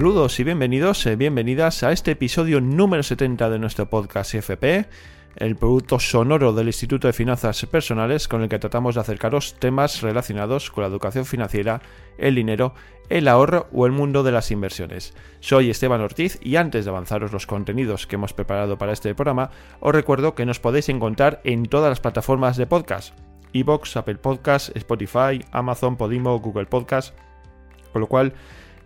Saludos y bienvenidos, eh, bienvenidas a este episodio número 70 de nuestro podcast FP, el producto sonoro del Instituto de Finanzas Personales con el que tratamos de acercaros temas relacionados con la educación financiera, el dinero, el ahorro o el mundo de las inversiones. Soy Esteban Ortiz y antes de avanzaros los contenidos que hemos preparado para este programa, os recuerdo que nos podéis encontrar en todas las plataformas de podcast, iBox, Apple Podcast, Spotify, Amazon, Podimo, Google Podcast, con lo cual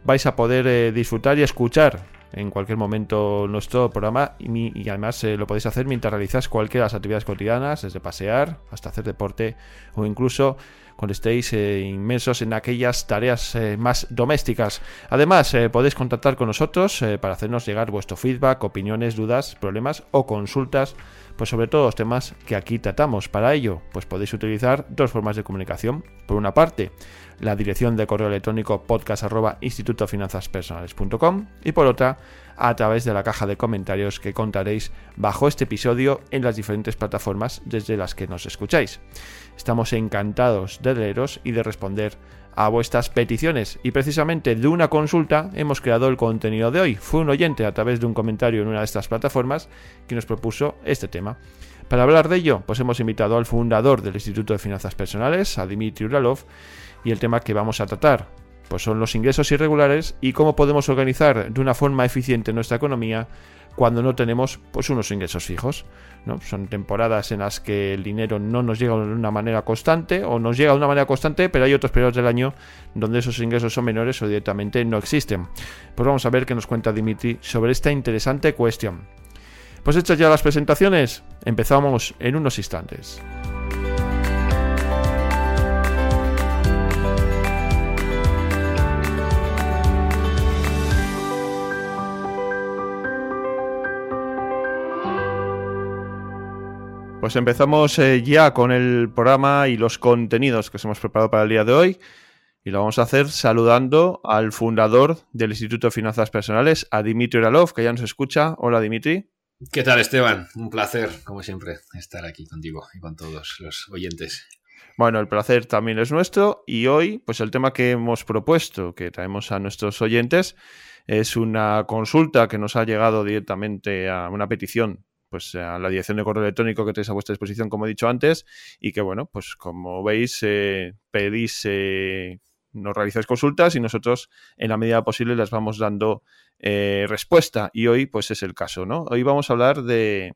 vais a poder eh, disfrutar y escuchar en cualquier momento nuestro programa y, además eh, lo podéis hacer mientras realizáis cualquiera de las actividades cotidianas, desde pasear hasta hacer deporte o incluso cuando estéis eh, inmensos en aquellas tareas más domésticas. Además, podéis contactar con nosotros para hacernos llegar vuestro feedback, opiniones, dudas, problemas o consultas, pues sobre todo los temas que aquí tratamos. Para ello, pues podéis utilizar dos formas de comunicación. Por una parte, la dirección de correo electrónico podcast y por otra a través de la caja de comentarios que contaréis bajo este episodio en las diferentes plataformas desde las que nos escucháis. Estamos encantados de leeros y de responder a vuestras peticiones y precisamente de una consulta hemos creado el contenido de hoy. Fue un oyente a través de un comentario en una de estas plataformas que nos propuso este tema. Para hablar de ello, pues hemos invitado al fundador del Instituto de Finanzas Personales, a Dimitri Uralov, y el tema que vamos a tratar pues son los ingresos irregulares y cómo podemos organizar de una forma eficiente nuestra economía cuando no tenemos pues unos ingresos fijos. ¿no? Son temporadas en las que el dinero no nos llega de una manera constante o nos llega de una manera constante, pero hay otros periodos del año donde esos ingresos son menores o directamente no existen. Pues vamos a ver qué nos cuenta Dimitri sobre esta interesante cuestión. Pues hechas ya las presentaciones, empezamos en unos instantes. Pues empezamos eh, ya con el programa y los contenidos que hemos preparado para el día de hoy. Y lo vamos a hacer saludando al fundador del Instituto de Finanzas Personales, a Dimitri Uralov, que ya nos escucha. Hola, Dimitri. ¿Qué tal, Esteban? Un placer, como siempre, estar aquí contigo y con todos los oyentes. Bueno, el placer también es nuestro y hoy, pues el tema que hemos propuesto, que traemos a nuestros oyentes, es una consulta que nos ha llegado directamente a una petición pues a la dirección de correo electrónico que tenéis a vuestra disposición, como he dicho antes, y que bueno, pues como veis, eh, pedís, eh, nos realizáis consultas y nosotros en la medida posible les vamos dando eh, respuesta. Y hoy, pues es el caso, ¿no? Hoy vamos a hablar de,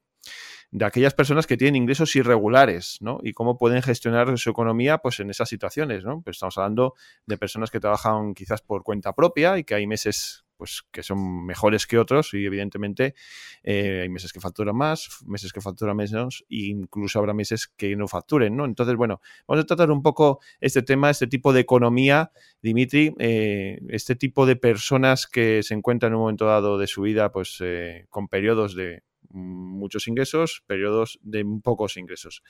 de aquellas personas que tienen ingresos irregulares, ¿no? Y cómo pueden gestionar su economía, pues en esas situaciones, ¿no? Pues estamos hablando de personas que trabajan quizás por cuenta propia y que hay meses pues que son mejores que otros y evidentemente eh, hay meses que facturan más, meses que facturan menos e incluso habrá meses que no facturen, ¿no? Entonces, bueno, vamos a tratar un poco este tema, este tipo de economía, Dimitri, eh, este tipo de personas que se encuentran en un momento dado de su vida, pues eh, con periodos de muchos ingresos, periodos de pocos ingresos.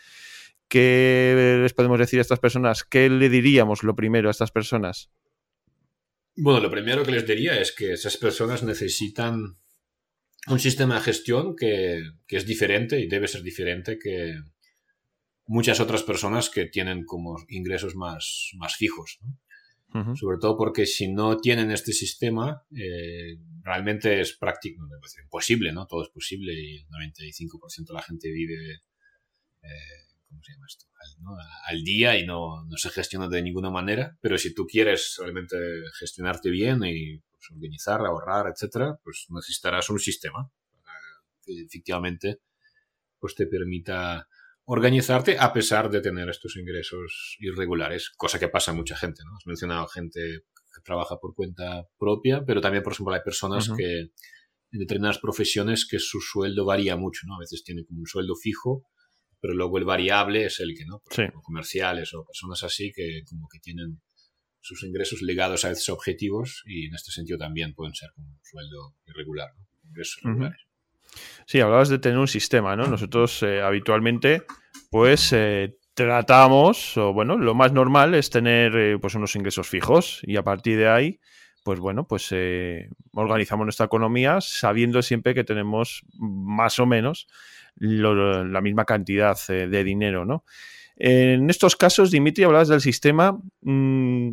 ¿Qué les podemos decir a estas personas? ¿Qué le diríamos lo primero a estas personas? Bueno, lo primero que les diría es que esas personas necesitan un sistema de gestión que, es diferente y debe ser diferente que muchas otras personas que tienen como ingresos más, más fijos. Sobre todo porque si no tienen este sistema, eh, realmente es práctico, imposible, ¿no? Todo es posible y el 95% de la gente vive eh, ¿cómo se llama esto? Al, día y no, no, se gestiona de ninguna manera, pero si tú quieres realmente gestionarte bien y pues, organizar, ahorrar, etcétera, pues necesitarás un sistema que efectivamente pues te permita organizarte a pesar de tener estos ingresos irregulares, cosa que pasa a mucha gente, ¿no? Has mencionado gente que trabaja por cuenta propia, pero también, por ejemplo, hay personas que en determinadas profesiones que su sueldo varía mucho, ¿no? A veces tienen como un sueldo fijo pero luego el variable es el que, ¿no? comerciales o personas así que como que tienen sus ingresos ligados a esos objetivos y en este sentido también pueden ser como un sueldo irregular, ¿no? Ingresos irregulares. Sí, hablabas de tener un sistema, ¿no? Nosotros eh, habitualmente, pues, eh, tratamos, o bueno, lo más normal es tener, eh, pues, unos ingresos fijos y a partir de ahí, pues bueno, pues organizamos nuestra economía sabiendo siempre que tenemos más o menos la misma cantidad eh, de dinero, ¿no? En estos casos, Dimitri, hablabas del sistema. Mm,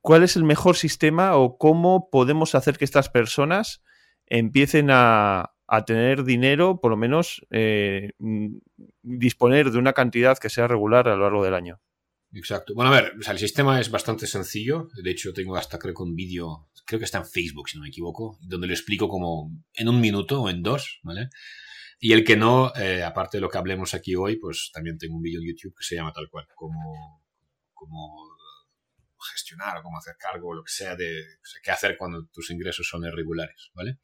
¿cuál es el mejor sistema o cómo podemos hacer que estas personas empiecen a, tener dinero, por lo menos eh, mm, disponer de una cantidad que sea regular a lo largo del año? Exacto. Bueno, a ver, el sistema es bastante sencillo. De hecho, tengo hasta creo que un vídeo, creo que está en Facebook, si no me equivoco, donde lo explico como en un minuto o en dos, ¿vale? Y el que no, eh, aparte de lo que hablemos aquí hoy, pues también tengo un vídeo en YouTube que se llama tal cual, como, como gestionar o cómo hacer cargo o lo que sea de qué hacer cuando tus ingresos son irregulares, ¿vale?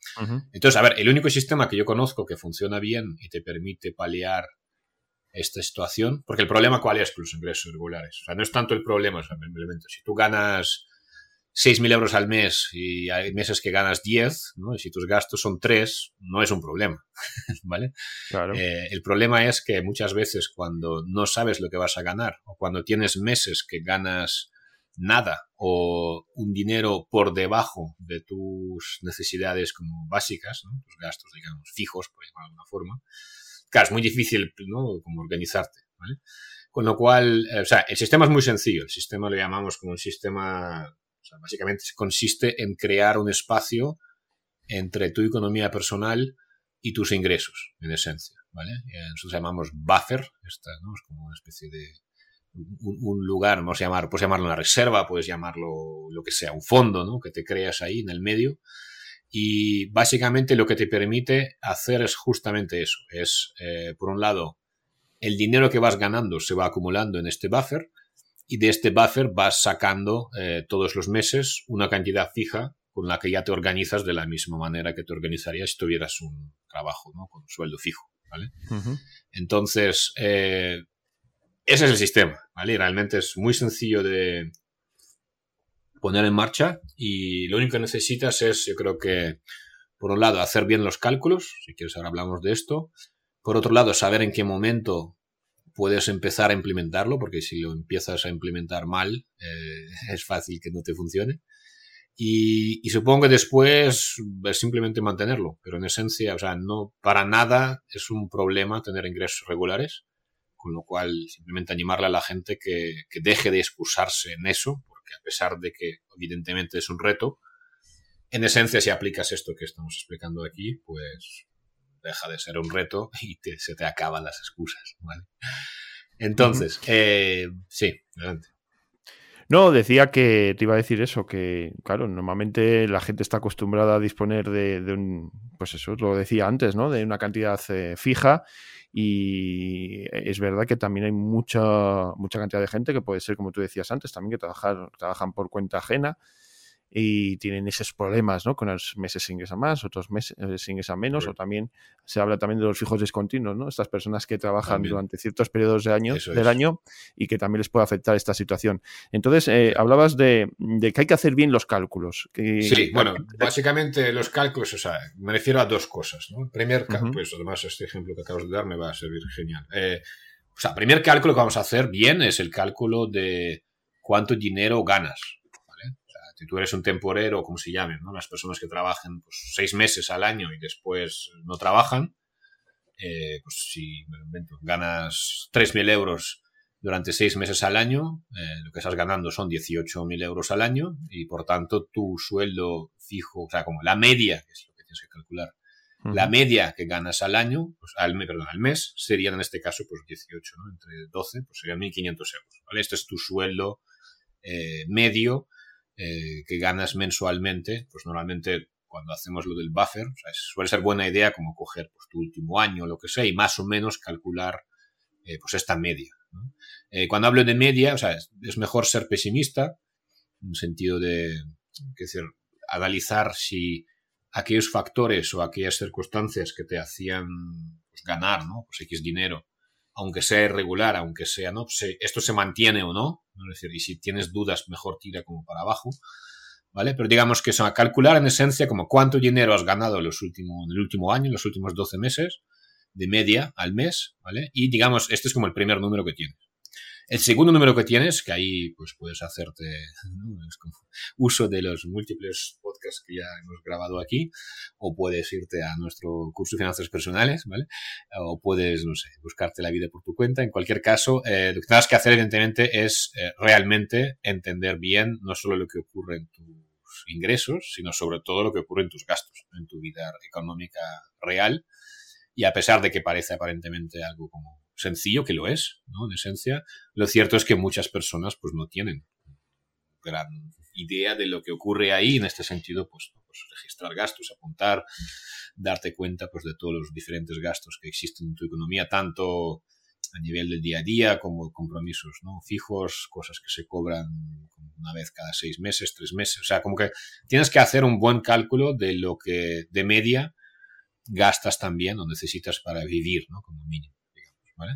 Entonces, a ver, el único sistema que yo conozco que funciona bien y te permite paliar esta situación, porque el problema cuál es con los ingresos irregulares, o sea, no es tanto el problema, simplemente si tú ganas 6.000 euros al mes y hay meses que ganas 10, ¿no? y si tus gastos son 3, no es un problema, ¿vale? Claro. Eh, el problema es que muchas veces cuando no sabes lo que vas a ganar o cuando tienes meses que ganas nada o un dinero por debajo de tus necesidades como básicas, ¿no? tus gastos, digamos, fijos, por llamarlo de alguna forma, claro, es muy difícil, ¿no? Como organizarte, ¿vale? Con lo cual, eh, o sea, el sistema es muy sencillo. El sistema lo llamamos como un sistema, o básicamente consiste en crear un espacio entre tu economía personal y tus ingresos, en esencia, ¿vale? Nosotros llamamos buffer, esta, ¿no? Es como una especie de un, lugar, vamos a puedes llamarlo una reserva, puedes llamarlo lo que sea, un fondo, ¿no? Que te creas ahí en el medio y básicamente lo que te permite hacer es justamente eso. Es, eh, por un lado, el dinero que vas ganando se va acumulando en este buffer y de este buffer vas sacando eh, todos los meses una cantidad fija con la que ya te organizas de la misma manera que te organizarías si tuvieras un trabajo, ¿no? Con un sueldo fijo, ¿vale? Entonces, eh, ese es el sistema, ¿vale? realmente es muy sencillo de, poner en marcha y lo único que necesitas es, yo creo que, por un lado, hacer bien los cálculos, si quieres ahora hablamos de esto, por otro lado, saber en qué momento puedes empezar a implementarlo, porque si lo empiezas a implementar mal, eh, es fácil que no te funcione. Y, supongo que después es simplemente mantenerlo, pero en esencia, o sea, no para nada es un problema tener ingresos regulares, con lo cual simplemente animarle a la gente que, que deje de excusarse en eso, que a pesar de que evidentemente es un reto, en esencia si aplicas esto que estamos explicando aquí, pues deja de ser un reto y se te acaban las excusas. Entonces, eh, sí, adelante. No, decía que te iba a decir eso, que claro, normalmente la gente está acostumbrada a disponer de, un, pues eso, lo decía antes, ¿no? De una cantidad eh, fija y es verdad que también hay mucha, mucha cantidad de gente que puede ser, como tú decías antes, también que trabajar, trabajan por cuenta ajena y tienen esos problemas, ¿no? Con los meses sin ingresan más, otros meses eh, sin ingresan menos, o también se habla también de los fijos discontinuos, ¿no? Estas personas que trabajan durante ciertos periodos de año, del año y que también les puede afectar esta situación. Entonces, eh, hablabas de, que hay que hacer bien los cálculos. sí, bueno, básicamente los cálculos, o sea, me refiero a dos cosas, ¿no? Primer, pues además este ejemplo que acabas de dar me va a servir genial. Eh, o sea, primer cálculo que vamos a hacer bien es el cálculo de cuánto dinero ganas si tú eres un temporero, como se llamen, ¿no? las personas que trabajan pues, seis meses al año y después no trabajan, eh, pues si ganas 3.000 euros durante seis meses al año, eh, lo que estás ganando son 18.000 euros al año y por tanto tu sueldo fijo, o sea, como la media, que es lo que tienes que calcular, la media que ganas al año, pues al, perdón, al mes, serían en este caso pues 18, ¿no? Entre 12, pues serían 1.500 euros, ¿vale? Este es tu sueldo eh, medio eh, que ganas mensualmente, pues normalmente cuando hacemos lo del buffer, suele ser buena idea como coger pues, tu último año o lo que sea y más o menos calcular eh, pues esta media. Eh, cuando hablo de media, o sea, es, mejor ser pesimista, en el sentido de decir, analizar si aquellos factores o aquellas circunstancias que te hacían pues, ganar, ¿no? Pues X dinero, aunque sea irregular, aunque sea, ¿no? Pues, esto se mantiene o no, es decir, y si tienes dudas, mejor tira como para abajo, ¿vale? Pero digamos que son a calcular en esencia como cuánto dinero has ganado los últimos, en el último año, en los últimos 12 meses, de media al mes, ¿vale? Y digamos, este es como el primer número que tienes. El segundo número que tienes, que ahí pues puedes hacerte uso de los múltiples podcasts que ya hemos grabado aquí, o puedes irte a nuestro curso de finanzas personales, ¿vale? O puedes, no sé, buscarte la vida por tu cuenta. En cualquier caso, eh, lo que tienes que hacer, evidentemente, es eh, realmente entender bien no solo lo que ocurre en tus ingresos, sino sobre todo lo que ocurre en tus gastos, en tu vida económica real. Y a pesar de que parece aparentemente algo como sencillo, que lo es, ¿no? En esencia, lo cierto es que muchas personas pues no tienen gran idea de lo que ocurre ahí, en este sentido, pues, pues, registrar gastos, apuntar, darte cuenta pues de todos los diferentes gastos que existen en tu economía, tanto a nivel del día a día como compromisos ¿no? fijos, cosas que se cobran una vez cada seis meses, tres meses, o sea, como que tienes que hacer un buen cálculo de lo que de media gastas también o necesitas para vivir, ¿no? Como mínimo. ¿Vale?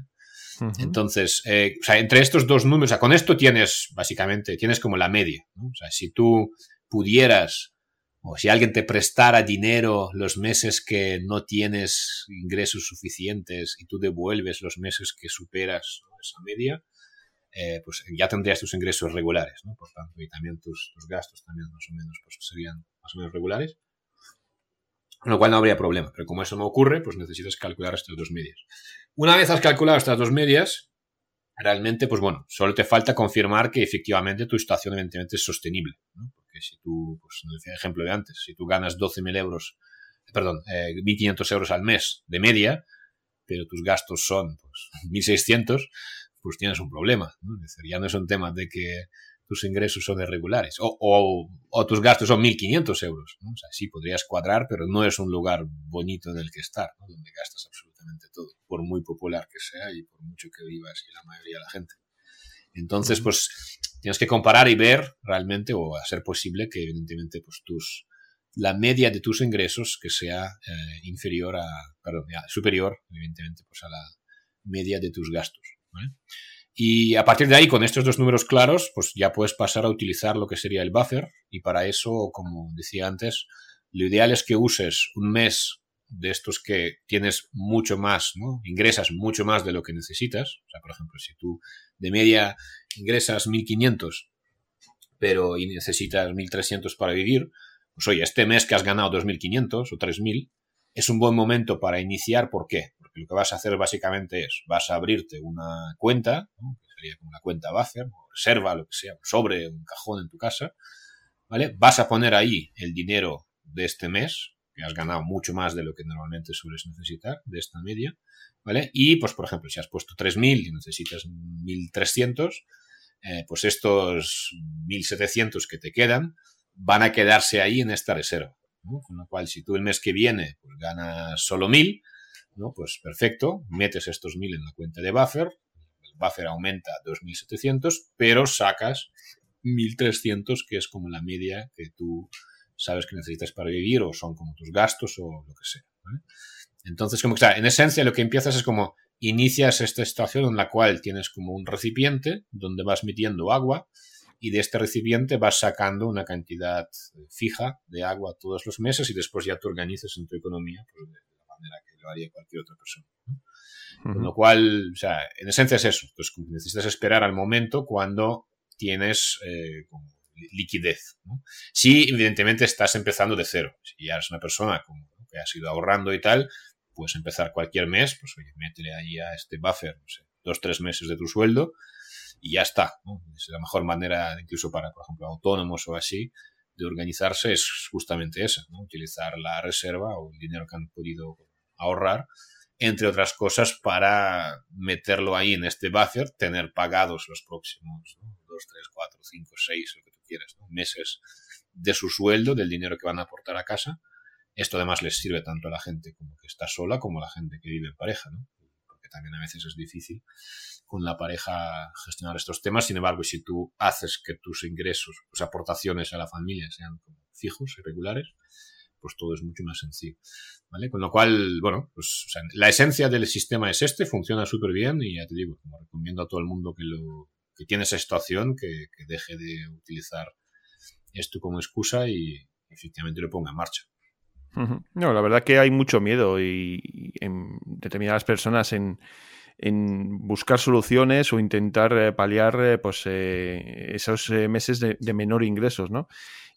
Entonces, eh, o sea, entre estos dos números, o sea, con esto tienes, básicamente, tienes como la media, ¿no? O sea, si tú pudieras, o si alguien te prestara dinero los meses que no tienes ingresos suficientes y tú devuelves los meses que superas esa media, eh, pues ya tendrías tus ingresos regulares, ¿no? Por tanto, y también tus, tus gastos también más o menos pues serían más o menos regulares. Con lo cual no habría problema. Pero como eso no ocurre, pues necesitas calcular estas dos medias. Una vez has calculado estas dos medias, realmente, pues bueno, solo te falta confirmar que efectivamente tu situación evidentemente es sostenible. Porque si tú, pues decía el ejemplo de antes, si tú ganas 12.000 euros, perdón, eh, 1.500 euros al mes de media, pero tus gastos son pues, 1.600, pues tienes un problema. Es decir, ya no es un tema de que tus ingresos son irregulares o, tus gastos son 1.500 euros. O sea, sí, podrías cuadrar, pero no es un lugar bonito en el que estar, donde gastas absolutamente todo, por muy popular que sea y por mucho que vivas y la mayoría de la gente. Entonces, pues tienes que comparar y ver realmente, o hacer posible que evidentemente pues tus la media de tus ingresos que sea eh, inferior a, perdón, superior, evidentemente, pues a la media de tus gastos. ¿vale? Y a partir de ahí, con estos dos números claros, pues ya puedes pasar a utilizar lo que sería el buffer. Y para eso, como decía antes, lo ideal es que uses un mes de estos que tienes mucho más, ¿no? Ingresas mucho más de lo que necesitas. O sea, por ejemplo, si tú de media ingresas 1.500, pero y necesitas 1.300 para vivir, pues oye, este mes que has ganado 2.500 o 3.000, es un buen momento para iniciar. ¿Por qué? Lo que vas a hacer básicamente es, vas a abrirte una cuenta, que sería como una cuenta buffer, o reserva, lo que sea, sobre un cajón en tu casa, ¿vale? Vas a poner ahí el dinero de este mes, que has ganado mucho más de lo que normalmente sueles necesitar, de esta media, ¿vale? Y, pues, por ejemplo, si has puesto 3.000 y necesitas 1.300, eh, pues estos 1.700 que te quedan van a quedarse ahí en esta reserva. Con lo cual, si tú el mes que viene pues, ganas solo 1.000, ¿no? Pues perfecto, metes estos 1000 en la cuenta de buffer, el buffer aumenta a 2700, pero sacas 1300, que es como la media que tú sabes que necesitas para vivir o son como tus gastos o lo que sea. Entonces, como que en esencia lo que empiezas es como inicias esta situación en la cual tienes como un recipiente donde vas metiendo agua y de este recipiente vas sacando una cantidad fija de agua todos los meses y después ya te organizas en tu economía pues, de la manera que haría cualquier otra persona. Con lo cual, o sea, en esencia es eso. Entonces, necesitas esperar al momento cuando tienes eh, liquidez. Si, evidentemente, estás empezando de cero. Si ya eres una persona que has ido ahorrando y tal, puedes empezar cualquier mes, pues oye, métele ahí a este buffer, no sé, dos, tres meses de tu sueldo y ya está. Es la mejor manera, incluso para, por ejemplo, autónomos o así, de organizarse es justamente esa, ¿no? utilizar la reserva o el dinero que han podido ahorrar, entre otras cosas, para meterlo ahí en este buffer, tener pagados los próximos 2, 3, 4, 5, 6, lo que tú quieras, meses de su sueldo, del dinero que van a aportar a casa. Esto además les sirve tanto a la gente como que está sola como a la gente que vive en pareja, porque también a veces es difícil con la pareja gestionar estos temas. Sin embargo, si tú haces que tus ingresos, tus aportaciones a la familia sean fijos y regulares, pues todo es mucho más sencillo. ¿Vale? Con lo cual, bueno, pues la esencia del sistema es este, funciona súper bien y ya te digo, como recomiendo a todo el mundo que, lo, que tiene esa situación, que, deje de utilizar esto como excusa y efectivamente lo ponga en marcha. No, la verdad que hay mucho miedo y, en determinadas personas en, buscar soluciones o intentar eh, paliar eh, pues, eh, esos meses de, menor ingresos, ¿no?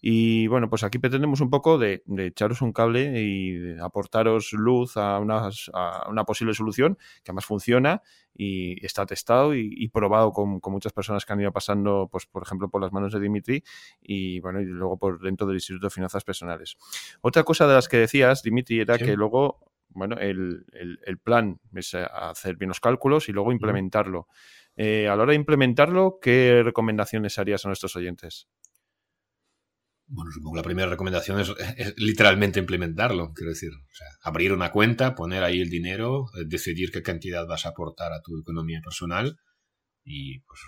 Y bueno, pues aquí pretendemos un poco de, echaros un cable y aportaros luz a, una posible solución que además funciona y está testado y, probado con, muchas personas que han ido pasando, pues por ejemplo, por las manos de Dimitri y bueno, y luego por dentro del Instituto de Finanzas Personales. Otra cosa de las que decías, Dimitri, era que luego bueno, el, plan es hacer bien los cálculos y luego implementarlo. Eh, a la hora de implementarlo, ¿qué recomendaciones harías a nuestros oyentes? Bueno, supongo que la primera recomendación es, literalmente implementarlo, quiero decir, abrir una cuenta, poner ahí el dinero, eh, decidir qué cantidad vas a aportar a tu economía personal y pues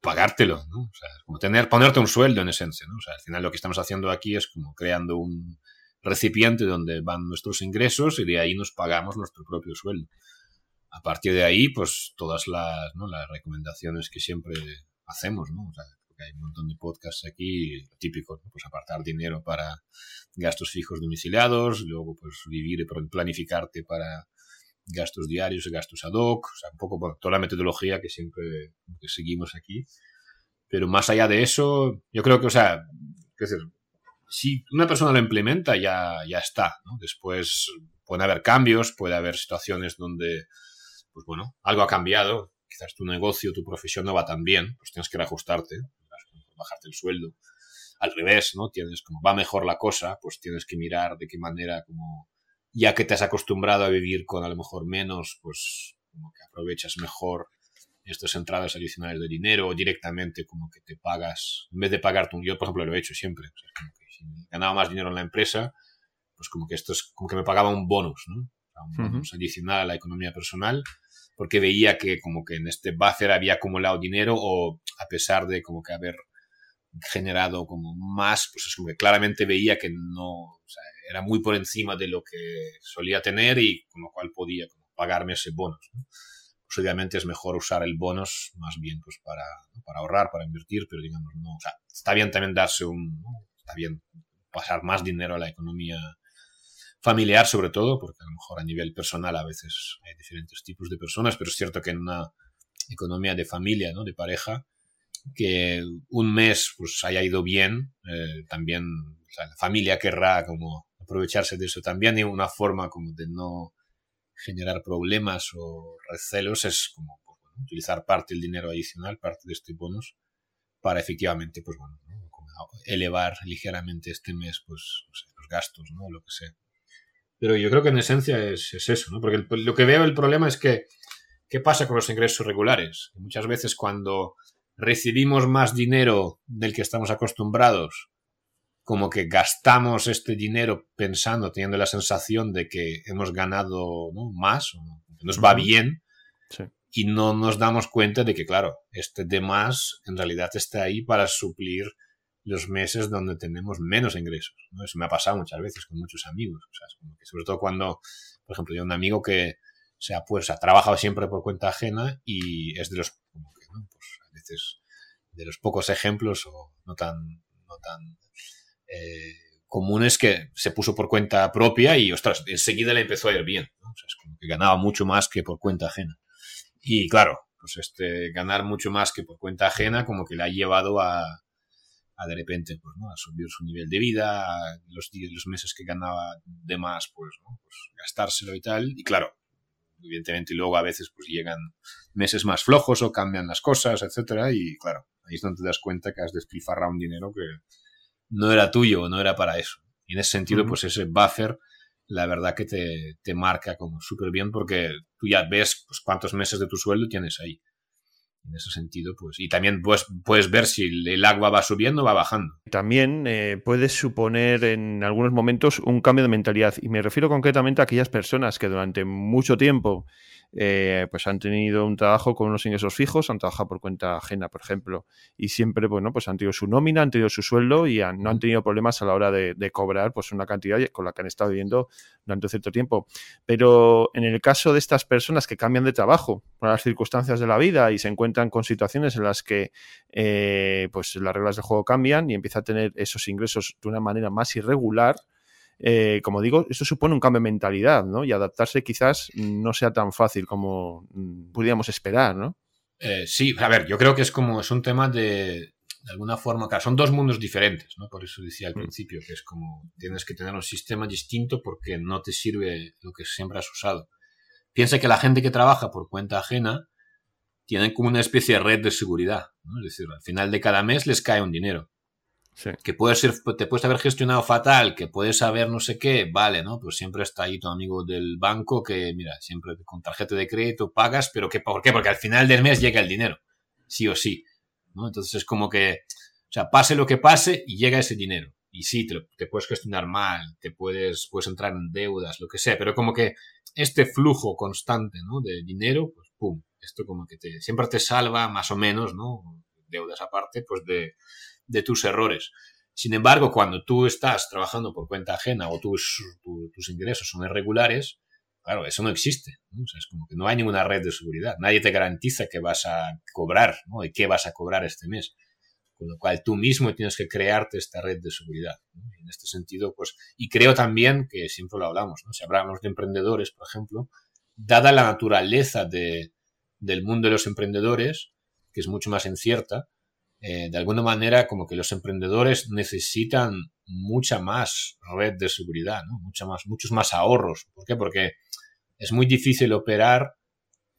pagártelo, ¿no? O sea, como tener, ponerte un sueldo en esencia, ¿no? O sea, al final lo que estamos haciendo aquí es como creando un, recipiente donde van nuestros ingresos y de ahí nos pagamos nuestro propio sueldo. A partir de ahí, pues todas las, ¿no? las recomendaciones que siempre hacemos, ¿no? O sea, hay un montón de podcasts aquí, típicos, pues apartar dinero para gastos fijos domiciliados, luego pues vivir y planificarte para gastos diarios gastos ad hoc, o sea, un poco bueno, toda la metodología que siempre seguimos aquí. Pero más allá de eso, yo creo que, o sea, si una persona lo implementa, ya, ya está. Después puede haber cambios, puede haber situaciones donde, pues bueno, algo ha cambiado. Quizás tu negocio, tu profesión no va tan bien, pues tienes que reajustarte, bajarte el sueldo. Al revés, ¿no? Tienes como va mejor la cosa, pues tienes que mirar de qué manera, como ya que te has acostumbrado a vivir con a lo mejor menos, pues como que aprovechas mejor estas entradas adicionales de dinero o directamente como que te pagas, en vez de pagarte un, yo por ejemplo lo he hecho siempre, ganaba más dinero en la empresa, pues como que esto es como que me pagaba un bonus, ¿no? Un bonus adicional a la economía personal, porque veía que como que en este buffer había acumulado dinero o a pesar de como que haber generado como más, pues es como que claramente veía que no, o sea, era muy por encima de lo que solía tener y con lo cual podía pagarme ese bonus. Pues obviamente es mejor usar el bonus más bien pues para, para ahorrar, para invertir, pero digamos, no, o sea, está bien también darse un, está bien pasar más dinero a la economía familiar sobre todo, porque a lo mejor a nivel personal a veces hay diferentes tipos de personas, pero es cierto que en una economía de familia, ¿no? de pareja, que un mes pues haya ido bien, eh, también la familia querrá como aprovecharse de eso también y una forma como de no generar problemas o recelos es como pues, utilizar parte del dinero adicional, parte de este bonus para efectivamente pues bueno, elevar ligeramente este mes pues, los gastos, ¿no? Lo que sea. Pero yo creo que en esencia es, eso, ¿no? Porque lo que veo el problema es que, ¿qué pasa con los ingresos regulares? Muchas veces cuando recibimos más dinero del que estamos acostumbrados, como que gastamos este dinero pensando, teniendo la sensación de que hemos ganado más, o que nos va bien, y no nos damos cuenta de que, claro, este de más en realidad está ahí para suplir los meses donde tenemos menos ingresos. ¿no? Eso me ha pasado muchas veces con muchos amigos. O sea, sobre todo cuando, por ejemplo, yo un amigo que se ha, pues, ha trabajado siempre por cuenta ajena y es de los, como que, ¿no? pues, a de los pocos ejemplos o no tan, no tan eh, comunes que se puso por cuenta propia y, ostras, enseguida le empezó a ir bien. ¿no? O sea, es como que ganaba mucho más que por cuenta ajena. Y claro, pues este, ganar mucho más que por cuenta ajena como que le ha llevado a, a de repente pues, ¿no? a subir su nivel de vida, los, los meses que ganaba de más, pues, ¿no? pues gastárselo y tal. Y claro, evidentemente luego a veces pues llegan meses más flojos o cambian las cosas, etcétera, y claro, ahí es donde te das cuenta que has despilfarrado un dinero que no era tuyo, no era para eso. Y en ese sentido, pues ese buffer, la verdad que te, te marca como súper bien porque tú ya ves pues, cuántos meses de tu sueldo tienes ahí en ese sentido, pues, y también puedes, puedes ver si el agua va subiendo o va bajando. También eh, puedes suponer en algunos momentos un cambio de mentalidad, y me refiero concretamente a aquellas personas que durante mucho tiempo eh, pues han tenido un trabajo con unos ingresos fijos, han trabajado por cuenta ajena, por ejemplo, y siempre, bueno, pues han tenido su nómina, han tenido su sueldo y no han tenido problemas a la hora de, cobrar pues una cantidad con la que han estado viviendo durante cierto tiempo. Pero en el caso de estas personas que cambian de trabajo por las circunstancias de la vida y se encuentran con situaciones en las que eh, pues las reglas del juego cambian y empieza a tener esos ingresos de una manera más irregular, eh, como digo, esto supone un cambio de mentalidad, ¿no? Y adaptarse quizás no sea tan fácil como mm, podríamos esperar, ¿no? Eh, sí, a ver, yo creo que es como, es un tema de, de alguna forma, claro, son dos mundos diferentes, ¿no? Por eso decía al mm. principio que es como, tienes que tener un sistema distinto porque no te sirve lo que siempre has usado. Piensa que la gente que trabaja por cuenta ajena tienen como una especie de red de seguridad, ¿no? Es decir, al final de cada mes les cae un dinero. Que puede ser, te puedes haber gestionado fatal, que puedes saber no sé qué, vale, ¿no? Pues siempre está ahí tu amigo del banco que, mira, siempre con tarjeta de crédito pagas, pero ¿qué, ¿por qué? Porque al final del mes llega el dinero, sí o sí. Entonces es como que, o sea, pase lo que pase y llega ese dinero. Y sí, te, te puedes gestionar mal, te puedes, puedes entrar en deudas, lo que sea, pero como que este flujo constante, ¿no? De dinero, pues pum, esto como que te, siempre te salva más o menos, ¿no? Deudas aparte, pues de de tus errores. Sin embargo, cuando tú estás trabajando por cuenta ajena o tus, tus ingresos son irregulares, claro, eso no existe. es como que no hay ninguna red de seguridad. Nadie te garantiza que vas a cobrar ¿no? y qué vas a cobrar este mes. Con lo cual tú mismo tienes que crearte esta red de seguridad. En este sentido, pues, y creo también que siempre lo hablamos, ¿no? si hablamos de emprendedores, por ejemplo, dada la naturaleza de, del mundo de los emprendedores, que es mucho más incierta, eh, de alguna manera como que los emprendedores necesitan mucha más red de seguridad, ¿no? Mucha más, muchos más ahorros. ¿Por qué? Porque es muy difícil operar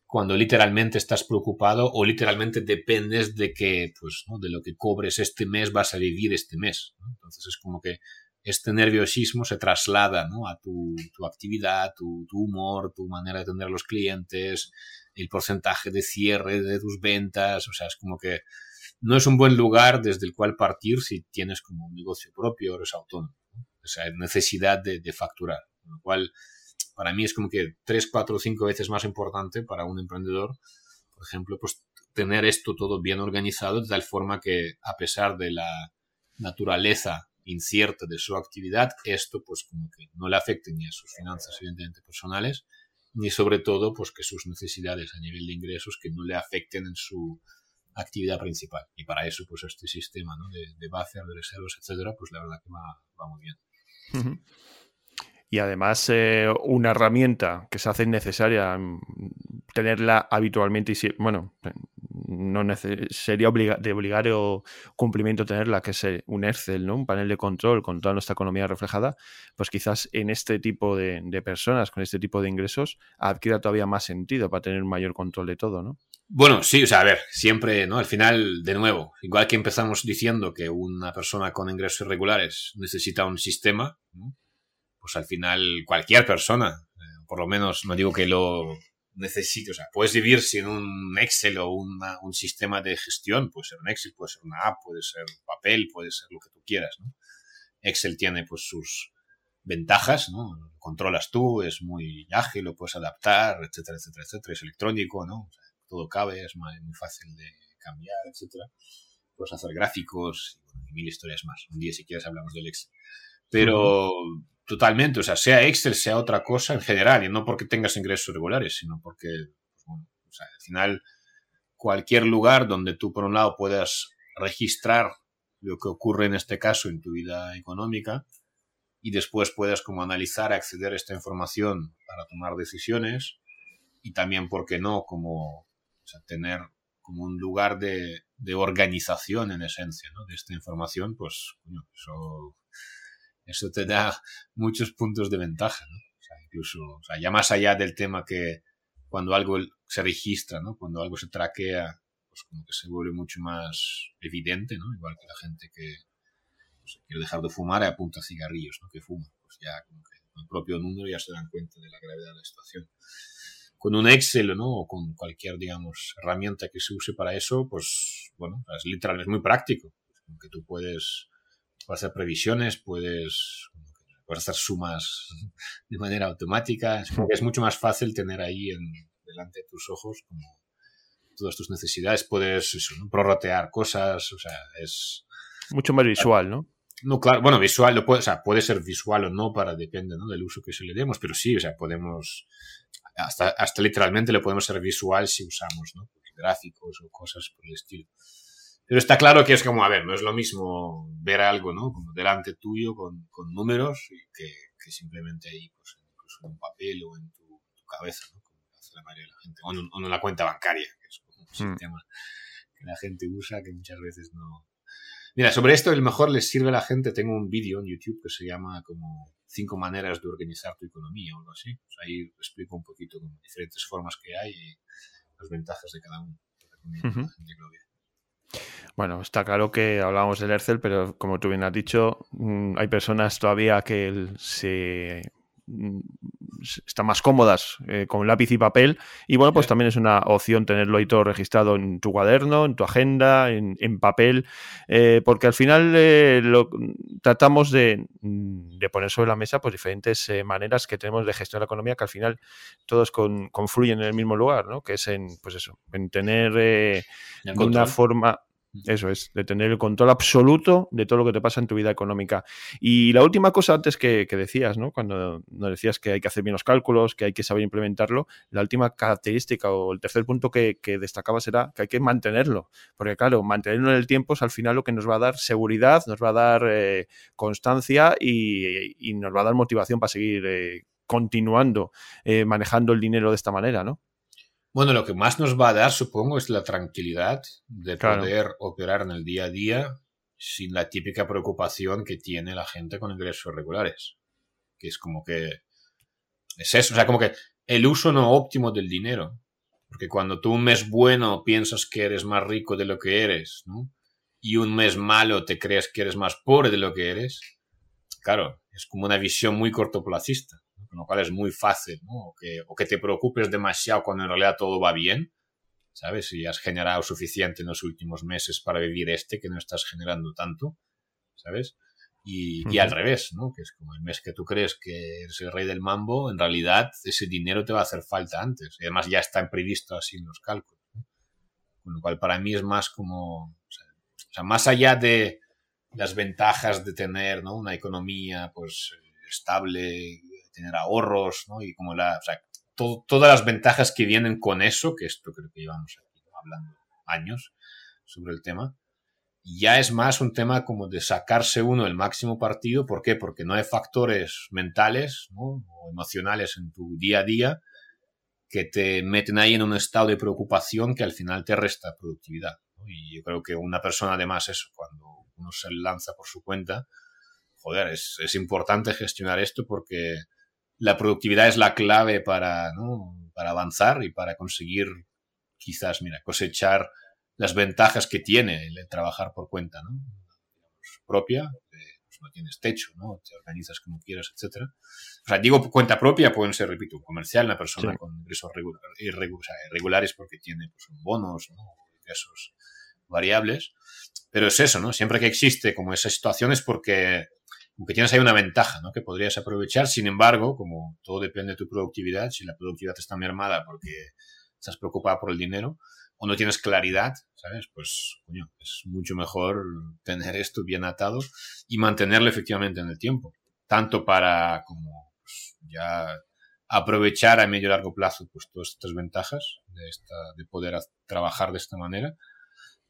cuando literalmente estás preocupado o literalmente dependes de que, pues, ¿no? de lo que cobres este mes vas a vivir este mes. Entonces es como que este nerviosismo se traslada ¿no? a tu, tu actividad, tu, tu, humor, tu manera de atender a los clientes, el porcentaje de cierre de tus ventas, o sea, es como que no es un buen lugar desde el cual partir si tienes como un negocio propio o eres autónomo. O sea, necesidad de, facturar. Con lo cual, para mí es como que tres, cuatro cinco veces más importante para un emprendedor, por ejemplo, pues tener esto todo bien organizado de tal forma que a pesar de la naturaleza incierta de su actividad, esto pues como que no le afecte ni a sus finanzas evidentemente personales, ni sobre todo pues que sus necesidades a nivel de ingresos que no le afecten en su actividad principal. Y para eso, pues este sistema ¿no? de, de buffer, de reservas, etcétera, pues la verdad que va, muy bien. Y además, eh, una herramienta que se hace necesaria mm, tenerla habitualmente y, bueno, no sería de obligario cumplimiento tenerla, que es eh, un Excel, ¿no? Un panel de control con toda nuestra economía reflejada, pues quizás en este tipo de, de personas, con este tipo de ingresos, adquiera todavía más sentido para tener un mayor control de todo, ¿no? Bueno, sí, o sea, a ver, siempre, ¿no? Al final, de nuevo, igual que empezamos diciendo que una persona con ingresos irregulares necesita un sistema, pues al final cualquier persona, eh, por lo menos no digo que lo necesite, o sea, puedes vivir sin un Excel o un sistema de gestión, puede ser un Excel, puede ser una app, puede ser papel, puede ser lo que tú quieras, ¿no? Excel tiene pues sus ventajas, ¿no? Controlas tú, es muy ágil, lo puedes adaptar, etcétera, etcétera, etcétera, es electrónico, ¿no? Todo cabe, es muy, fácil de cambiar, etcétera. Puedes hacer gráficos y, mil historias más. Un día, si quieres, hablamos del Excel. Pero totalmente, o sea, sea Excel, sea otra cosa en general, y no porque tengas ingresos regulares, sino porque, pues, bueno, o sea, al final, cualquier lugar donde tú, por un lado, puedas registrar lo que ocurre en este caso en tu vida económica y después puedas como analizar, acceder a esta información para tomar decisiones y también, ¿por qué no?, como sea, tener como un lugar de, organización en esencia ¿no? de esta información, pues eso, eso te da muchos puntos de ventaja. ¿no? O sea, incluso, o sea, ya más allá del tema que cuando algo se registra, ¿no? cuando algo se traquea, pues como que se vuelve mucho más evidente, ¿no? igual que la gente que quiere dejar de fumar y apunta cigarrillos ¿no? que fuma, pues ya como que con el propio número ya se dan cuenta de la gravedad de la situación con un Excel ¿no? o con cualquier, digamos, herramienta que se use para eso, pues, bueno, es literal, es muy práctico. Que tú puedes, hacer previsiones, puedes, puedes hacer sumas de manera automática. Es, mucho más fácil tener ahí en, delante de tus ojos como todas tus necesidades. Puedes eso, prorratear cosas, o sea, es... Mucho más visual, ¿no? No, claro, bueno, visual, lo puede, o sea, puede ser visual o no, para depende ¿no? del uso que se le demos, pero sí, o sea, podemos hasta, hasta literalmente le podemos ser visual si usamos ¿no? Gráficos o cosas por el estilo. Pero está claro que es como, a ver, no es lo mismo ver algo, ¿no? Como delante tuyo con, con números que, que, simplemente ahí, pues, incluso en un papel o en tu, cabeza, ¿no? Como hace la mayoría de la gente. O en, una cuenta bancaria, que es un mm. sistema que la gente usa, que muchas veces no... Mira, sobre esto, el mejor les sirve a la gente. Tengo un vídeo en YouTube que se llama como cinco maneras de organizar tu economía o algo así. Pues ahí explico un poquito como diferentes formas que hay y las ventajas de cada uno. Bueno, está claro que hablábamos del Excel, pero como tú bien has dicho, mm, hay personas todavía que se mm, están más cómodas eh, con lápiz y papel. Y bueno, pues también es una opción tenerlo ahí todo registrado en tu cuaderno, en tu agenda, en, papel, eh, porque al final eh, lo, tratamos de, de, poner sobre la mesa pues diferentes maneras que tenemos de gestionar la economía, que al final todos confluyen en el mismo lugar, ¿no? Que es en, pues eso, en tener una forma eso es, de tener el control absoluto de todo lo que te pasa en tu vida económica. Y la última cosa antes que, decías, ¿no? Cuando nos decías que hay que hacer bien los cálculos, que hay que saber implementarlo, la última característica o el tercer punto que, que destacabas era que hay que mantenerlo. Porque claro, mantenerlo en el tiempo es al final lo que nos va a dar seguridad, nos va a dar eh, constancia y, nos va a dar motivación para seguir eh, continuando eh, manejando el dinero de esta manera, ¿no? Bueno, lo que más nos va a dar, supongo, es la tranquilidad de poder operar en el día a día sin la típica preocupación que tiene la gente con ingresos regulares. Que es como que. Es eso, o sea, como que el uso no óptimo del dinero. Porque cuando tú un mes bueno piensas que eres más rico de lo que eres, ¿no? Y un mes malo te crees que eres más pobre de lo que eres, claro, es como una visión muy cortoplacista con lo cual es muy fácil, ¿no? O que, o que te preocupes demasiado cuando en realidad todo va bien, ¿sabes? Si has generado suficiente en los últimos meses para vivir este, que no estás generando tanto, ¿sabes? Y, y, al revés, ¿no? Que es como el mes que tú crees que eres el rey del mambo, en realidad ese dinero te va a hacer falta antes. Y además ya están previstos así en los cálculos. ¿no? Con lo cual para mí es más como, o sea, más allá de las ventajas de tener ¿no? una economía pues estable, tener ahorros, ¿no? Y como la, o sea, todas las ventajas que vienen con eso, que esto creo que llevamos aquí hablando años sobre el tema, ya es más un tema como de sacarse uno el máximo partido. ¿Por qué? Porque no hay factores mentales ¿no? o emocionales en tu día a día que te meten ahí en un estado de preocupación que al final te resta productividad. Y yo creo que una persona además eso, cuando uno se lanza por su cuenta, joder, es, es importante gestionar esto porque la productividad es la clave para, para avanzar y para conseguir quizás, mira, cosechar las ventajas que tiene el trabajar por cuenta, ¿no? propia, pues no tienes techo, ¿no? Te organizas como quieras, etcétera. O sea, digo cuenta propia, pueden ser, repito, comercial, una persona con ingresos irregulares porque tiene pues, bonos, ¿no? ingresos variables. Pero es eso, ¿no? Siempre que existe como esa situación es porque aunque tienes ahí una ventaja ¿no? que podrías aprovechar. Sin embargo, como todo depende de tu productividad, si la productividad está mermada porque estás preocupada por el dinero o no tienes claridad, ¿sabes? Pues, es mucho mejor tener esto bien atado y mantenerlo efectivamente en el tiempo. Tanto para como pues, ya aprovechar a medio y largo plazo pues todas estas ventajas de, esta, de poder trabajar de esta manera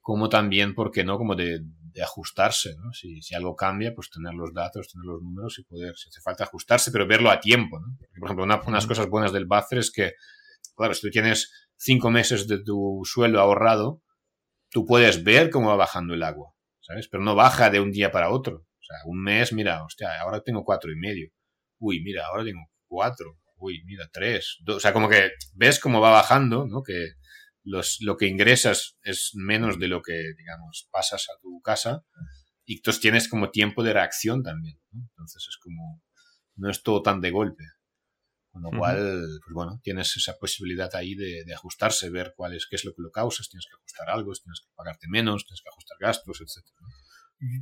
como también, ¿por qué no?, como de, ajustarse, ¿no? Si, si, algo cambia, pues tener los datos, tener los números y poder, si hace falta ajustarse, pero verlo a tiempo, ¿no? por ejemplo, una, unas cosas buenas del buffer es que, claro, si tú tienes cinco meses de tu sueldo ahorrado, tú puedes ver cómo va bajando el agua, ¿sabes? Pero no baja de un día para otro. O sea, un mes, mira, hostia, ahora tengo cuatro y medio. Uy, mira, ahora tengo cuatro. Uy, mira, tres. o sea, como que ves cómo va bajando, ¿no? Que, lo que ingresas es menos de lo que, digamos, pasas a tu casa y entonces tienes como tiempo de reacción también. Entonces es como, no es todo tan de golpe. Con lo cual, pues bueno, tienes esa posibilidad ahí de, ajustarse, ver cuál es, qué es lo que lo causas, tienes que ajustar algo, tienes que pagarte menos, tienes que ajustar gastos, etc.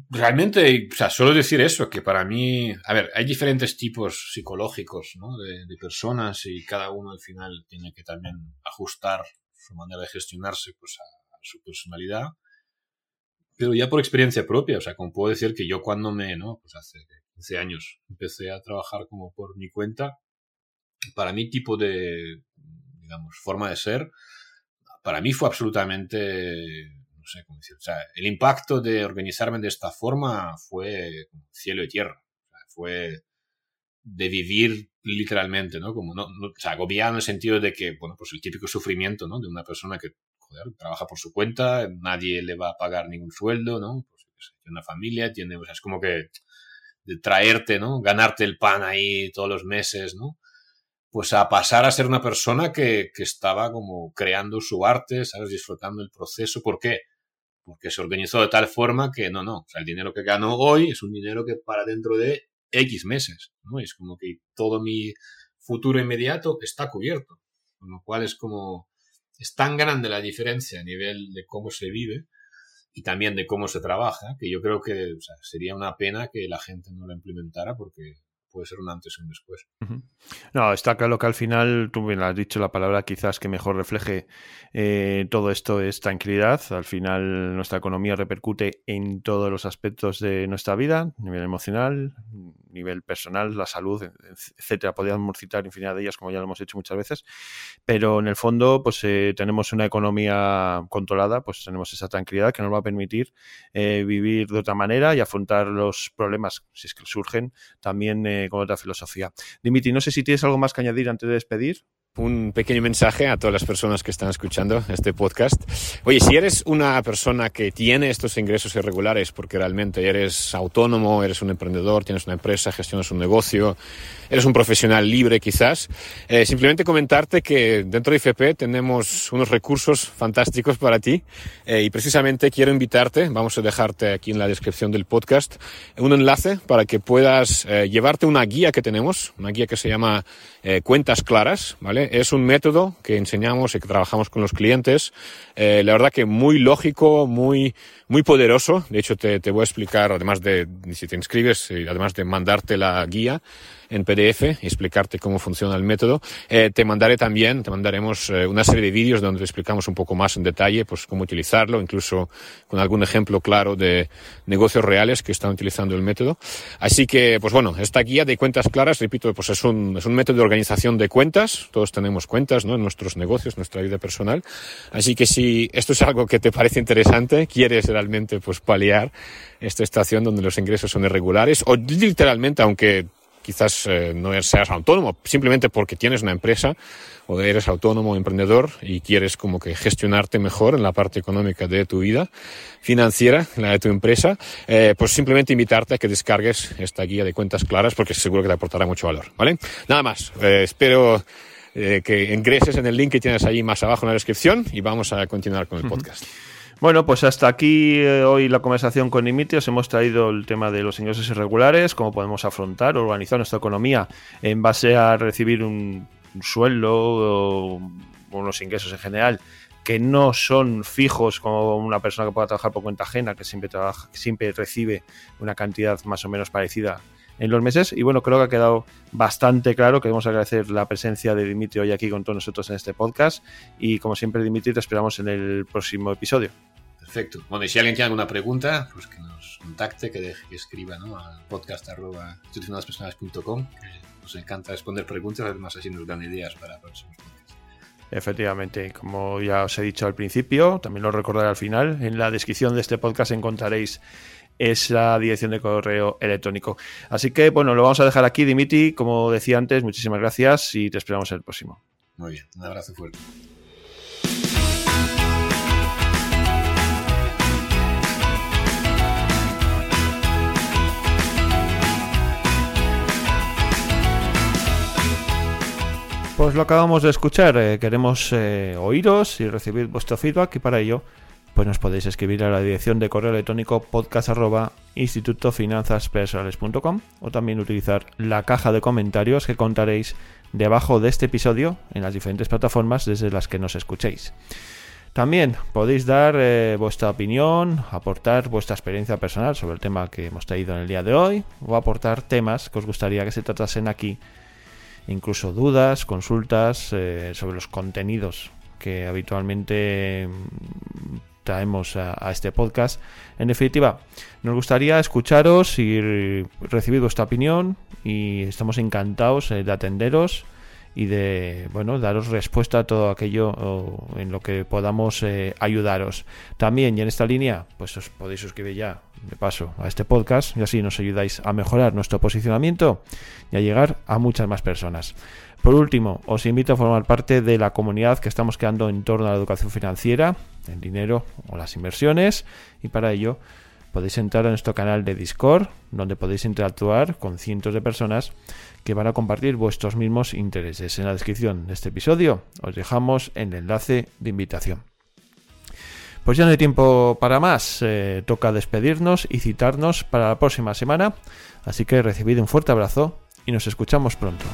Realmente, o sea, solo decir eso, que para mí, a ver, hay diferentes tipos psicológicos ¿no? de, de personas y cada uno al final tiene que también ajustar su manera de gestionarse pues, a, su personalidad. Pero ya por experiencia propia, o sea, como puedo decir que yo cuando me, ¿no? Pues hace 15 años empecé a trabajar como por mi cuenta, para mi tipo de, digamos, forma de ser, para mí fue absolutamente, no sé cómo decir. O sea, el impacto de organizarme de esta forma fue cielo y tierra. fue de vivir literalmente, ¿no? Como no, o sea, agobiado en el sentido de que, bueno, pues el típico sufrimiento, ¿no? De una persona que, trabaja por su cuenta, nadie le va a pagar ningún sueldo, ¿no? Pues, tiene una familia, tiene, o sea, es como que de traerte, ¿no? Ganarte el pan ahí todos los meses, ¿no? Pues a pasar a ser una persona que, que estaba como creando su arte, ¿sabes? Disfrutando el proceso. ¿Por qué? Porque se organizó de tal forma que no, no. O sea, el dinero que gano hoy es un dinero que para dentro de X meses, ¿no? Es como que todo mi futuro inmediato está cubierto. Con lo cual es como, es tan grande la diferencia a nivel de cómo se vive y también de cómo se trabaja, que yo creo que sería una pena que la gente no lo implementara porque puede ser un antes y un después. No, está claro que al final, tú bien has dicho la palabra quizás que mejor refleje eh, todo esto es tranquilidad. Al final nuestra economía repercute en todos los aspectos de nuestra vida, nivel emocional, nivel personal, la salud, etcétera. Podríamos citar infinidad de ellas, como ya lo hemos hecho muchas veces, pero en el fondo, pues eh, tenemos una economía controlada, pues tenemos esa tranquilidad que nos va a permitir eh, vivir de otra manera y afrontar los problemas, si es que surgen, también con otra filosofía. Dimitri, no sé si tienes algo más que añadir antes de despedir un pequeño mensaje a todas las personas que están escuchando este podcast. Oye, si eres una persona que tiene estos ingresos irregulares porque realmente eres autónomo, eres un emprendedor, tienes una empresa, gestionas un negocio, eres un profesional libre quizás, eh, simplemente comentarte que dentro de IFP tenemos unos recursos fantásticos para ti eh, y precisamente quiero invitarte, vamos a dejarte aquí en la descripción del podcast, un enlace para que puedas eh, llevarte una guía que tenemos, una guía que se llama Cuentas Claras, ¿vale? Es un método que enseñamos y que trabajamos con los clientes. Eh, la verdad que muy lógico, muy, muy poderoso. De hecho, te, te voy a explicar, además de, si te inscribes, además de mandarte la guía, en PDF y explicarte cómo funciona el método. Eh, te mandaré también, te mandaremos eh, una serie de vídeos donde te explicamos un poco más en detalle pues cómo utilizarlo, incluso con algún ejemplo claro de negocios reales que están utilizando el método. Así que, pues bueno, esta guía de cuentas claras, repito, pues es un, es un método de organización de cuentas. Todos tenemos cuentas, ¿no? En nuestros negocios, nuestra vida personal. Así que si esto es algo que te parece interesante, quieres realmente pues paliar esta estación donde los ingresos son irregulares o literalmente, aunque quizás eh, no seas autónomo, simplemente porque tienes una empresa o eres autónomo o emprendedor y quieres como que gestionarte mejor en la parte económica de tu vida financiera, la de tu empresa, eh, pues simplemente invitarte a que descargues esta guía de cuentas claras porque seguro que te aportará mucho valor, ¿vale? Nada más, eh, espero que ingreses en el link que tienes ahí más abajo en la descripción y vamos a continuar con el podcast. Bueno, pues hasta aquí eh, hoy la conversación con Os Hemos traído el tema de los ingresos irregulares, cómo podemos afrontar, organizar nuestra economía en base a recibir un, sueldo o unos ingresos en general que no son fijos como una persona que pueda trabajar por cuenta ajena, que siempre trabaja, siempre recibe una cantidad más o menos parecida en los meses. Y bueno, creo que ha quedado bastante claro. Queremos agradecer la presencia de Dimitri hoy aquí con todos nosotros en este podcast. Y como siempre, Dimitri, te esperamos en el próximo episodio. Perfecto. Bueno, y si alguien tiene alguna pregunta, pues que nos contacte, que, deje, que escriba ¿no? al podcast arroba Nos encanta responder preguntas, además así nos dan ideas para próximos podcasts. Efectivamente, como ya os he dicho al principio, también lo recordaré al final, en la descripción de este podcast encontraréis esa dirección de correo electrónico. Así que, bueno, lo vamos a dejar aquí, Dimitri. Como decía antes, muchísimas gracias y te esperamos en el próximo. Muy bien, un abrazo fuerte. Pues lo acabamos de escuchar. Eh, queremos eh, oíros y recibir vuestro feedback y para ello pues nos podéis escribir a la dirección de correo electrónico podcast o también utilizar la caja de comentarios que contaréis debajo de este episodio en las diferentes plataformas desde las que nos escuchéis. También podéis dar eh, vuestra opinión, aportar vuestra experiencia personal sobre el tema que hemos traído en el día de hoy o aportar temas que os gustaría que se tratasen aquí incluso dudas, consultas eh, sobre los contenidos que habitualmente traemos a, este podcast. En definitiva, nos gustaría escucharos y recibir vuestra opinión y estamos encantados eh, de atenderos y de bueno daros respuesta a todo aquello en lo que podamos eh, ayudaros. También y en esta línea, pues os podéis suscribir ya de paso a este podcast y así nos ayudáis a mejorar nuestro posicionamiento y a llegar a muchas más personas. Por último, os invito a formar parte de la comunidad que estamos creando en torno a la educación financiera, el dinero o las inversiones y para ello podéis entrar a nuestro canal de Discord, donde podéis interactuar con cientos de personas que van a compartir vuestros mismos intereses. En la descripción de este episodio os dejamos el enlace de invitación. Pues ya no hay tiempo para más, eh, toca despedirnos y citarnos para la próxima semana, así que recibid un fuerte abrazo y nos escuchamos pronto.